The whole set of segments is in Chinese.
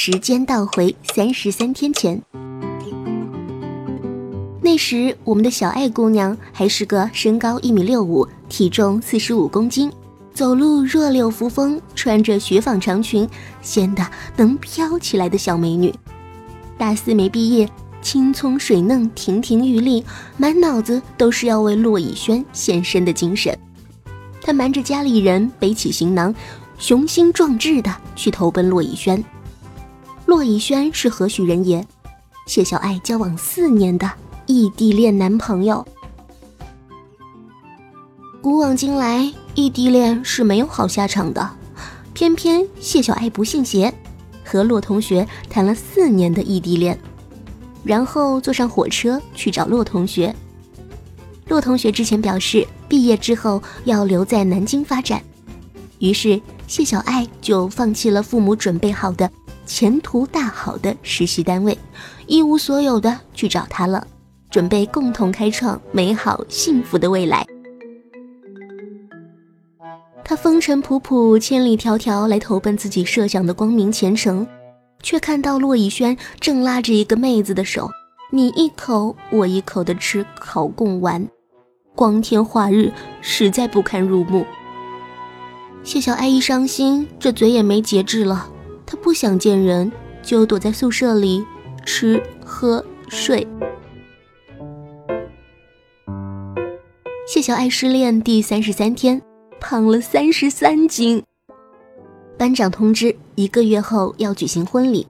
时间倒回三十三天前，那时我们的小爱姑娘还是个身高一米六五、体重四十五公斤、走路弱柳扶风、穿着雪纺长裙显得能飘起来的小美女。大四没毕业，青葱水嫩、亭亭玉立，满脑子都是要为骆以轩献身的精神。她瞒着家里人，背起行囊。雄心壮志的去投奔骆以轩。骆以轩是何许人也？谢小爱交往四年的异地恋男朋友。古往今来，异地恋是没有好下场的。偏偏谢小爱不信邪，和骆同学谈了四年的异地恋，然后坐上火车去找骆同学。骆同学之前表示，毕业之后要留在南京发展。于是谢小爱就放弃了父母准备好的前途大好的实习单位，一无所有的去找他了，准备共同开创美好幸福的未来。他风尘仆仆、千里迢迢来投奔自己设想的光明前程，却看到骆以轩正拉着一个妹子的手，你一口我一口的吃烤贡丸，光天化日，实在不堪入目。谢小爱一伤心，这嘴也没节制了。不想见人，就躲在宿舍里吃喝睡。谢小爱失恋第三十三天，胖了三十三斤。班长通知，一个月后要举行婚礼。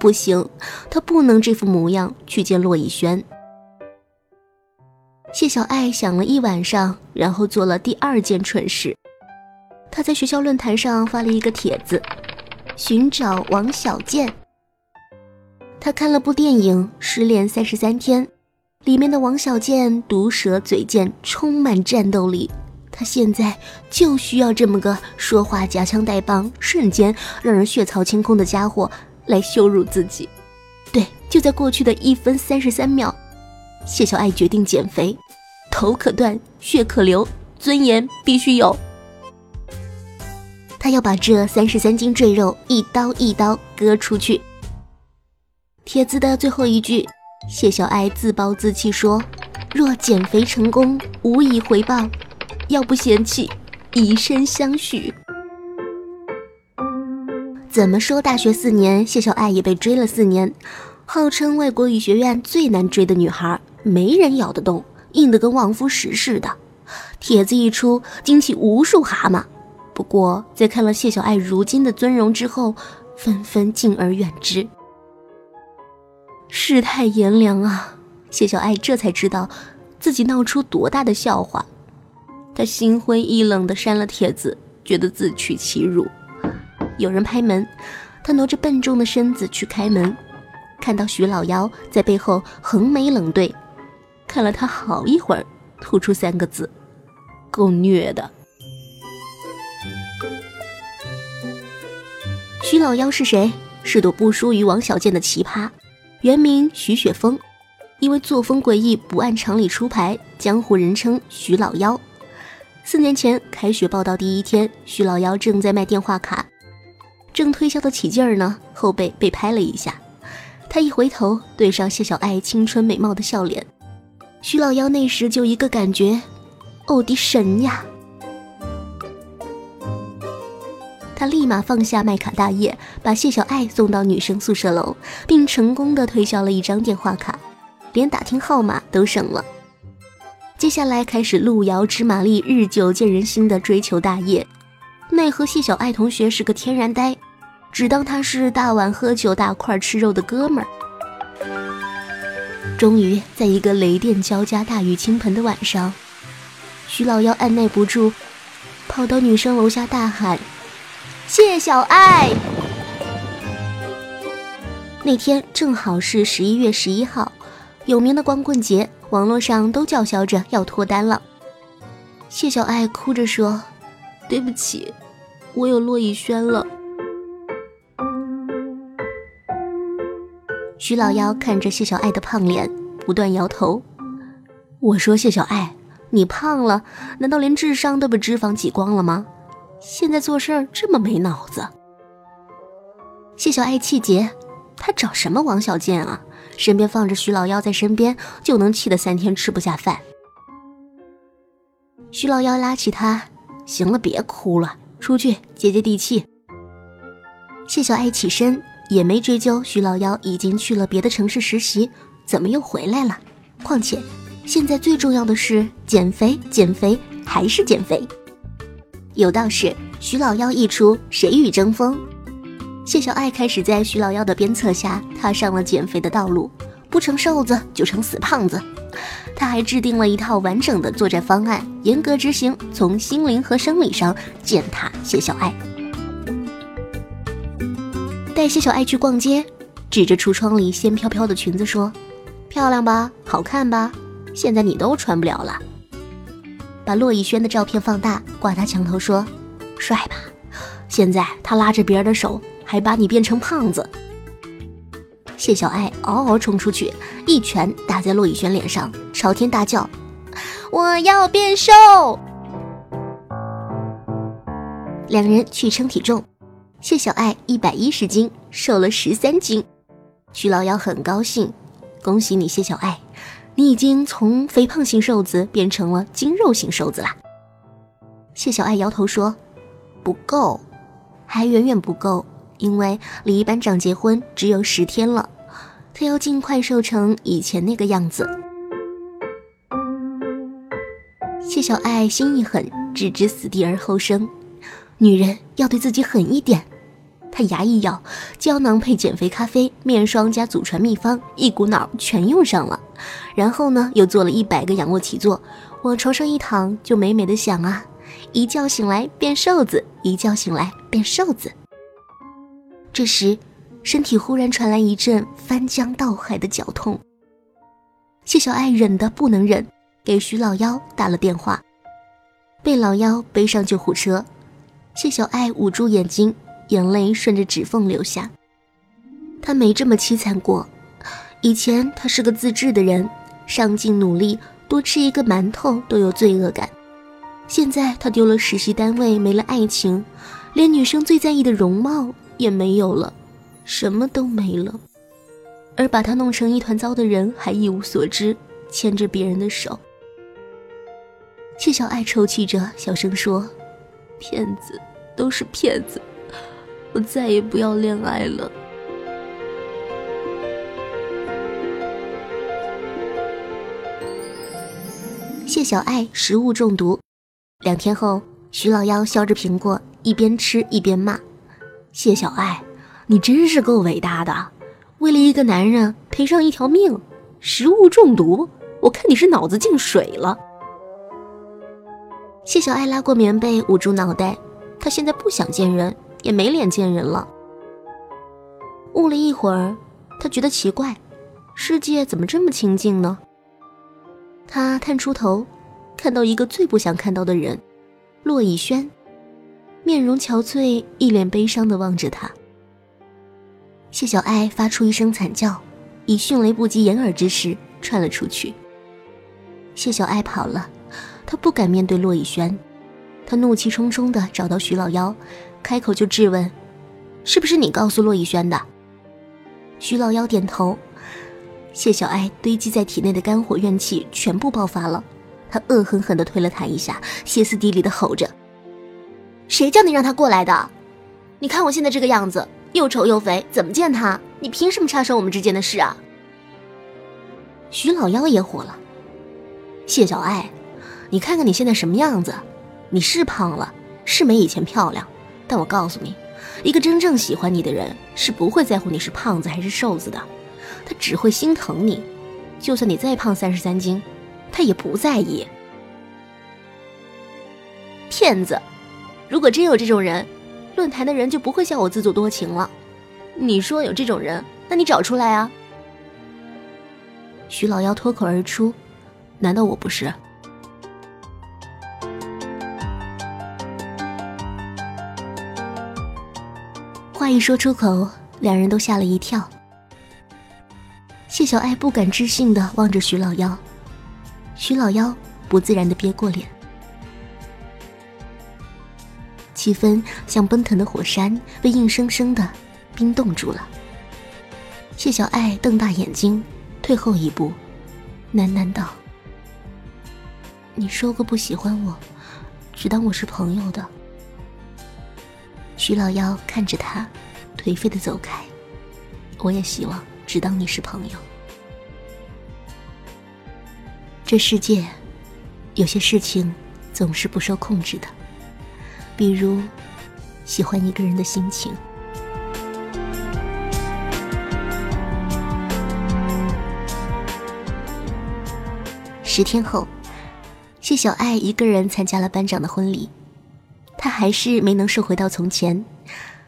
不行，她不能这副模样去见骆以轩。谢小爱想了一晚上，然后做了第二件蠢事。他在学校论坛上发了一个帖子，寻找王小贱。他看了部电影《失恋三十三天》，里面的王小贱毒舌嘴贱，充满战斗力。他现在就需要这么个说话夹枪带棒、瞬间让人血槽清空的家伙来羞辱自己。对，就在过去的一分三十三秒，谢小爱决定减肥，头可断，血可流，尊严必须有。他要把这三十三斤赘肉一刀一刀割出去。帖子的最后一句，谢小爱自暴自弃说：“若减肥成功，无以回报，要不嫌弃，以身相许。”怎么说？大学四年，谢小爱也被追了四年，号称外国语学院最难追的女孩，没人咬得动，硬得跟望夫石似的。帖子一出，惊起无数蛤蟆。不过，在看了谢小爱如今的尊容之后，纷纷敬而远之。世态炎凉啊！谢小爱这才知道自己闹出多大的笑话，她心灰意冷地删了帖子，觉得自取其辱。有人拍门，她挪着笨重的身子去开门，看到徐老妖在背后横眉冷对，看了他好一会儿，吐出三个字：“够虐的。”徐老妖是谁？是朵不输于王小贱的奇葩，原名徐雪峰，因为作风诡异，不按常理出牌，江湖人称徐老妖。四年前开学报道第一天，徐老妖正在卖电话卡，正推销的起劲儿呢，后背被拍了一下，他一回头，对上谢小爱青春美貌的笑脸，徐老妖那时就一个感觉，哦的神呀！他立马放下卖卡大业，把谢小爱送到女生宿舍楼，并成功的推销了一张电话卡，连打听号码都省了。接下来开始路遥知马力，日久见人心的追求大业。奈何谢小爱同学是个天然呆，只当他是大碗喝酒、大块吃肉的哥们儿。终于，在一个雷电交加、大雨倾盆的晚上，徐老幺按耐不住，跑到女生楼下大喊。谢小爱，那天正好是十一月十一号，有名的光棍节，网络上都叫嚣着要脱单了。谢小爱哭着说：“对不起，我有骆以轩了。”徐老妖看着谢小爱的胖脸，不断摇头。我说：“谢小爱，你胖了，难道连智商都被脂肪挤光了吗？”现在做事儿这么没脑子。谢小爱气结，他找什么王小贱啊？身边放着徐老妖在身边，就能气得三天吃不下饭。徐老妖拉起他，行了，别哭了，出去接接地气。谢小爱起身，也没追究徐老妖已经去了别的城市实习，怎么又回来了？况且现在最重要的是减肥，减肥还是减肥。有道是徐老妖一出，谁与争锋？谢小爱开始在徐老妖的鞭策下踏上了减肥的道路，不成瘦子就成死胖子。他还制定了一套完整的作战方案，严格执行，从心灵和生理上践踏谢小爱。带谢小爱去逛街，指着橱窗里仙飘飘的裙子说：“漂亮吧，好看吧？现在你都穿不了了。”把骆以轩的照片放大，挂他墙头说：“帅吧？现在他拉着别人的手。”还把你变成胖子！谢小爱嗷嗷冲出去，一拳打在骆以轩脸上，朝天大叫：“我要变瘦！”两人去称体重，谢小爱一百一十斤，瘦了十三斤。徐老幺很高兴，恭喜你，谢小爱，你已经从肥胖型瘦子变成了精肉型瘦子啦。谢小爱摇头说：“不够，还远远不够。”因为离班长结婚只有十天了，他要尽快瘦成以前那个样子。谢小爱心一狠，置之死地而后生。女人要对自己狠一点。他牙一咬，胶囊配减肥咖啡、面霜加祖传秘方，一股脑全用上了。然后呢，又做了一百个仰卧起坐，往床上一躺，就美美的想啊，一觉醒来变瘦子，一觉醒来变瘦子。这时，身体忽然传来一阵翻江倒海的绞痛。谢小爱忍得不能忍，给徐老幺打了电话，被老幺背上救护车。谢小爱捂住眼睛，眼泪顺着指缝流下。他没这么凄惨过。以前他是个自制的人，上进努力，多吃一个馒头都有罪恶感。现在他丢了实习单位，没了爱情，连女生最在意的容貌。也没有了，什么都没了，而把他弄成一团糟的人还一无所知，牵着别人的手。谢小爱抽泣着，小声说：“骗子，都是骗子，我再也不要恋爱了。”谢小爱食物中毒，两天后，徐老幺削着苹果，一边吃一边骂。谢小爱，你真是够伟大的，为了一个男人赔上一条命，食物中毒，我看你是脑子进水了。谢小爱拉过棉被捂住脑袋，她现在不想见人，也没脸见人了。悟了一会儿，他觉得奇怪，世界怎么这么清静呢？他探出头，看到一个最不想看到的人，骆以轩。面容憔悴，一脸悲伤地望着他。谢小爱发出一声惨叫，以迅雷不及掩耳之势窜了出去。谢小爱跑了，她不敢面对骆以轩，她怒气冲冲地找到徐老幺，开口就质问：“是不是你告诉洛以轩的？”徐老幺点头。谢小爱堆积在体内的肝火怨气全部爆发了，他恶狠狠地推了他一下，歇斯底里地吼着。谁叫你让他过来的？你看我现在这个样子，又丑又肥，怎么见他？你凭什么插手我们之间的事啊？徐老幺也火了。谢小爱，你看看你现在什么样子？你是胖了，是没以前漂亮，但我告诉你，一个真正喜欢你的人是不会在乎你是胖子还是瘦子的，他只会心疼你。就算你再胖三十三斤，他也不在意。骗子！如果真有这种人，论坛的人就不会笑我自作多情了。你说有这种人，那你找出来啊！徐老妖脱口而出：“难道我不是？”话一说出口，两人都吓了一跳。谢小爱不敢置信的望着徐老幺，徐老幺不自然的憋过脸。气氛像奔腾的火山，被硬生生的冰冻住了。谢小爱瞪大眼睛，退后一步，喃喃道：“你说过不喜欢我，只当我是朋友的。”徐老幺看着他，颓废的走开。我也希望只当你是朋友。这世界，有些事情总是不受控制的，比如喜欢一个人的心情。十天后，谢小爱一个人参加了班长的婚礼。他还是没能瘦回到从前，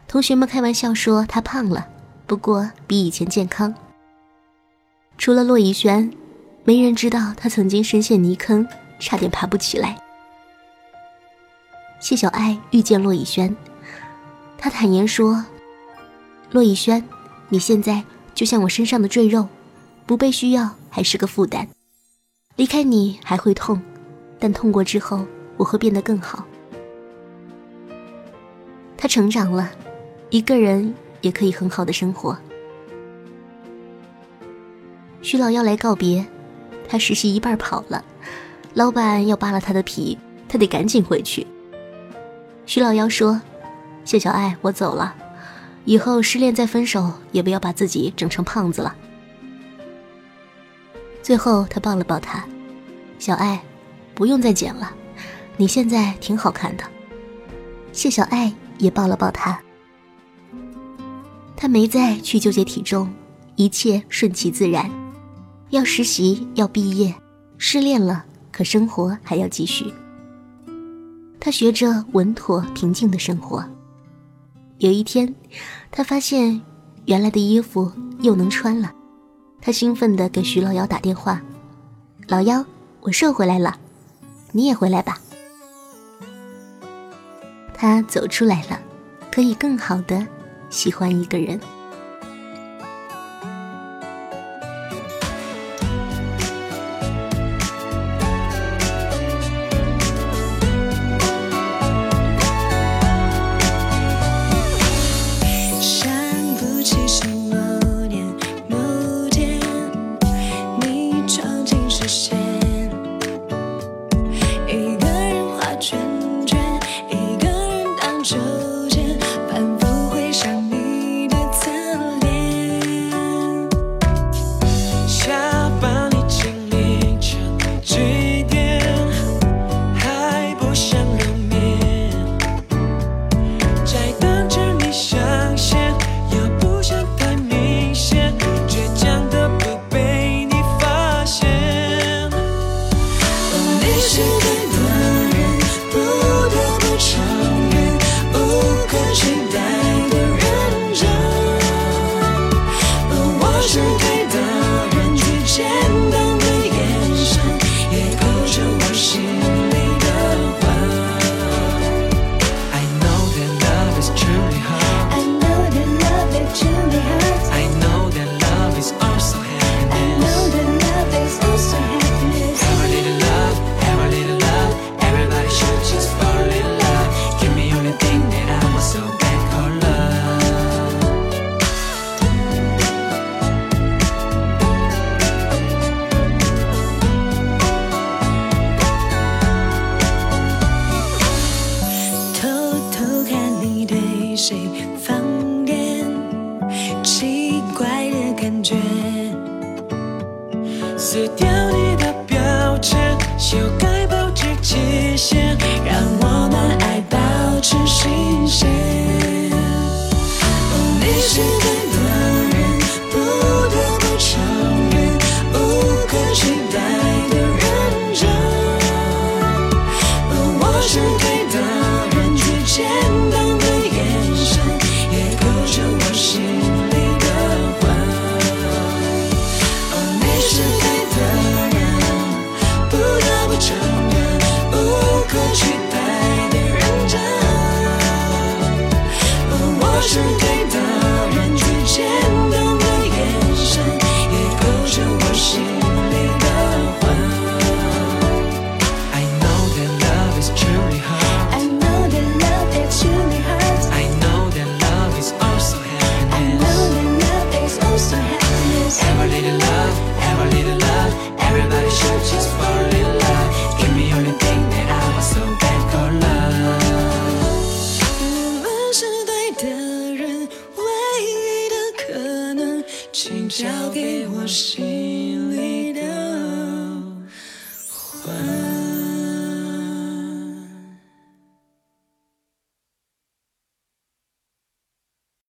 同学们开玩笑说他胖了，不过比以前健康。除了骆以轩，没人知道他曾经深陷泥坑，差点爬不起来。谢小爱遇见骆以轩，他坦言说：“骆以轩，你现在就像我身上的赘肉，不被需要还是个负担。”离开你还会痛，但痛过之后我会变得更好。他成长了，一个人也可以很好的生活。徐老要来告别，他实习一半跑了，老板要扒了他的皮，他得赶紧回去。徐老幺说：“谢小爱，我走了，以后失恋再分手也不要把自己整成胖子了。”最后，他抱了抱她，小爱，不用再减了，你现在挺好看的。谢小爱也抱了抱他。他没再去纠结体重，一切顺其自然。要实习，要毕业，失恋了，可生活还要继续。他学着稳妥平静的生活。有一天，他发现原来的衣服又能穿了。他兴奋地给徐老幺打电话：“老幺，我瘦回来了，你也回来吧。”他走出来了，可以更好的喜欢一个人。撕掉你的标签修改保质期限让我们爱保持新鲜